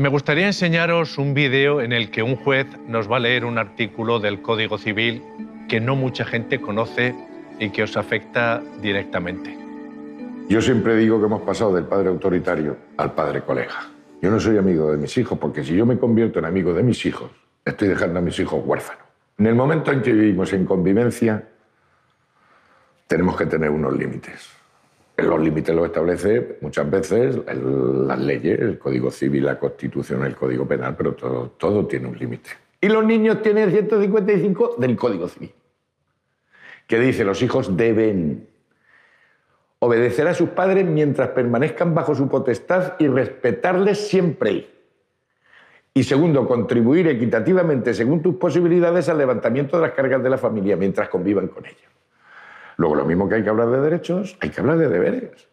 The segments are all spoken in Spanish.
Me gustaría enseñaros un vídeo en el que un juez nos va a leer un artículo del Código Civil que no mucha gente conoce y que os afecta directamente. Yo siempre digo que hemos pasado del padre autoritario al padre colega. Yo no soy amigo de mis hijos porque si yo me convierto en amigo de mis hijos, estoy dejando a mis hijos huérfanos. En el momento en que vivimos en convivencia, tenemos que tener unos límites. Los límites los establece muchas veces las leyes, el Código Civil, la Constitución, el Código Penal, pero todo, todo tiene un límite. Y los niños tienen el 155 del Código Civil, que dice los hijos deben obedecer a sus padres mientras permanezcan bajo su potestad y respetarles siempre. Y segundo, contribuir equitativamente, según tus posibilidades, al levantamiento de las cargas de la familia mientras convivan con ellos. Luego, lo mismo que hay que hablar de derechos, hay que hablar de deberes.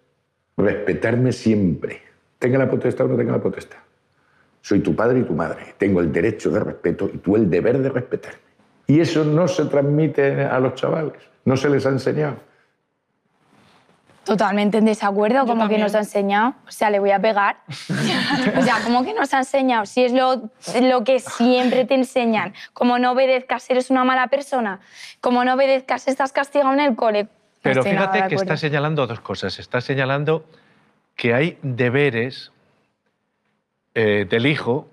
Respetarme siempre. Tenga la potestad o no tenga la potestad. Soy tu padre y tu madre. Tengo el derecho de respeto y tú el deber de respetarme. Y eso no se transmite a los chavales, no se les ha enseñado. Totalmente en desacuerdo, como que nos ha enseñado. O sea, le voy a pegar. o sea, como que nos ha enseñado. Si es lo, lo que siempre te enseñan. Como no obedezcas, eres una mala persona. Como no obedezcas, estás castigado en el cole. Pero fíjate que está señalando dos cosas. Está señalando que hay deberes eh, del hijo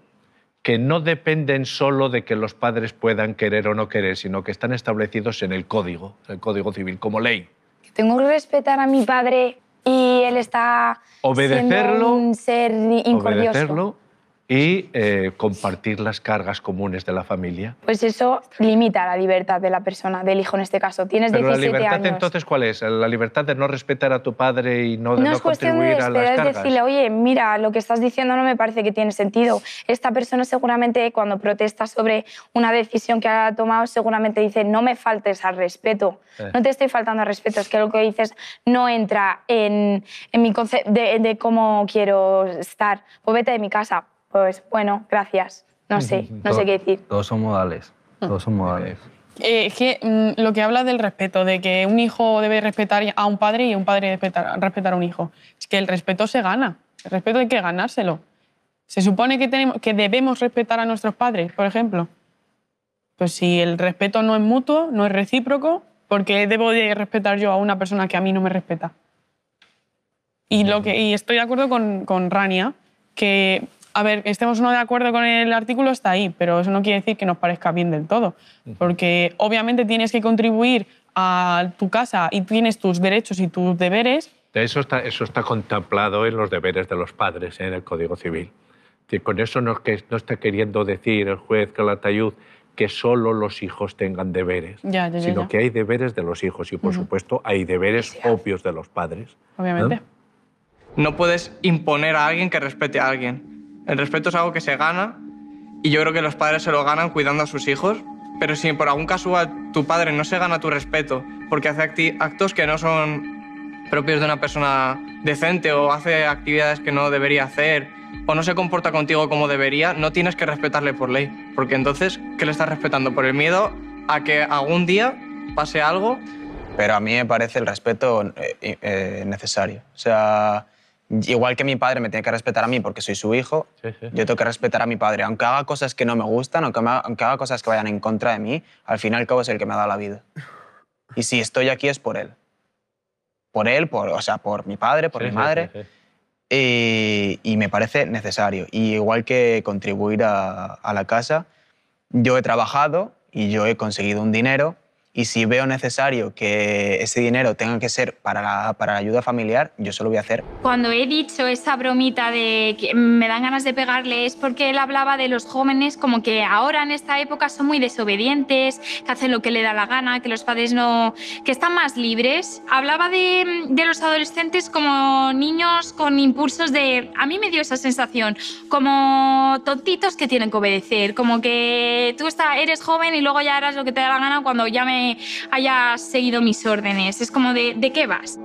que no dependen solo de que los padres puedan querer o no querer, sino que están establecidos en el código, el código civil, como ley tengo que respetar a mi padre y él está obedecerlo, siendo un ser incordioso. Obedecerlo y eh, compartir las cargas comunes de la familia. Pues eso limita la libertad de la persona, del hijo en este caso. Tienes Pero 17 la libertad años. entonces cuál es? ¿La libertad de no respetar a tu padre y no, de no, no es cuestión de contribuir a las esperar, es cargas? decirle, oye, mira, lo que estás diciendo no me parece que tiene sentido. Esta persona seguramente cuando protesta sobre una decisión que ha tomado, seguramente dice, no me faltes al respeto. Eh. No te estoy faltando al respeto, es que lo que dices no entra en, en mi concepto de, de cómo quiero estar. Pues vete de mi casa. Pues bueno, gracias. No sé, no sé qué decir. Todos son modales. Todos son modales. Eh, es que mm, lo que habla del respeto, de que un hijo debe respetar a un padre y un padre debe respetar, respetar a un hijo, es que el respeto se gana. El respeto hay que ganárselo. Se supone que, tenemos, que debemos respetar a nuestros padres, por ejemplo. Pues si el respeto no es mutuo, no es recíproco, ¿por qué debo de respetar yo a una persona que a mí no me respeta? Y, lo que, y estoy de acuerdo con, con Rania, que, a ver, que estemos no de acuerdo con el artículo está ahí, pero eso no quiere decir que nos parezca bien del todo. Porque obviamente tienes que contribuir a tu casa y tienes tus derechos y tus deberes. Eso está, eso está contemplado en los deberes de los padres en el Código Civil. Que con eso no, que, no está queriendo decir el juez Calatayud que solo los hijos tengan deberes, Ya, ya, ya, sino ya. que hay deberes de los hijos y, por supuesto, hay deberes obvios de los padres. Obviamente. No puedes imponer a alguien que respete a alguien. El respeto es algo que se gana y yo creo que los padres se lo ganan cuidando a sus hijos. Pero si por algún casual tu padre no se gana tu respeto porque hace actos que no son propios de una persona decente o hace actividades que no debería hacer o no se comporta contigo como debería, no tienes que respetarle por ley. Porque entonces, ¿qué le estás respetando? ¿Por el miedo a que algún día pase algo Pero a mí me parece el respeto eh, eh, necesario. O sea, igual que mi padre me tiene que respetar a mí porque soy su hijo, Sí, sí. yo tengo que respetar a mi padre. Aunque haga cosas que no me gustan, aunque, me haga, aunque haga cosas que vayan en contra de mí, al fin y al cabo es el que me ha dado la vida. Y si estoy aquí es por él. Por él, por, o sea, por mi padre, por Sí, mi madre. y me parece necesario. Y igual que contribuir a, a la casa, yo he trabajado y yo he conseguido un dinero y si veo necesario que ese dinero tenga que ser para la, para la ayuda familiar, yo se lo voy a hacer. Cuando he dicho esa bromita de que me dan ganas de pegarle es porque él hablaba de los jóvenes como que ahora en esta época son muy desobedientes, que hacen lo que le da la gana, que los padres no, que están más libres. Hablaba de, de los adolescentes como niños con impulsos de, a mí me dio esa sensación, como tontitos que tienen que obedecer, como que tú está, eres joven y luego ya harás lo que te da la gana cuando ya me hayas seguido mis órdenes. Es como de, ¿de qué vas?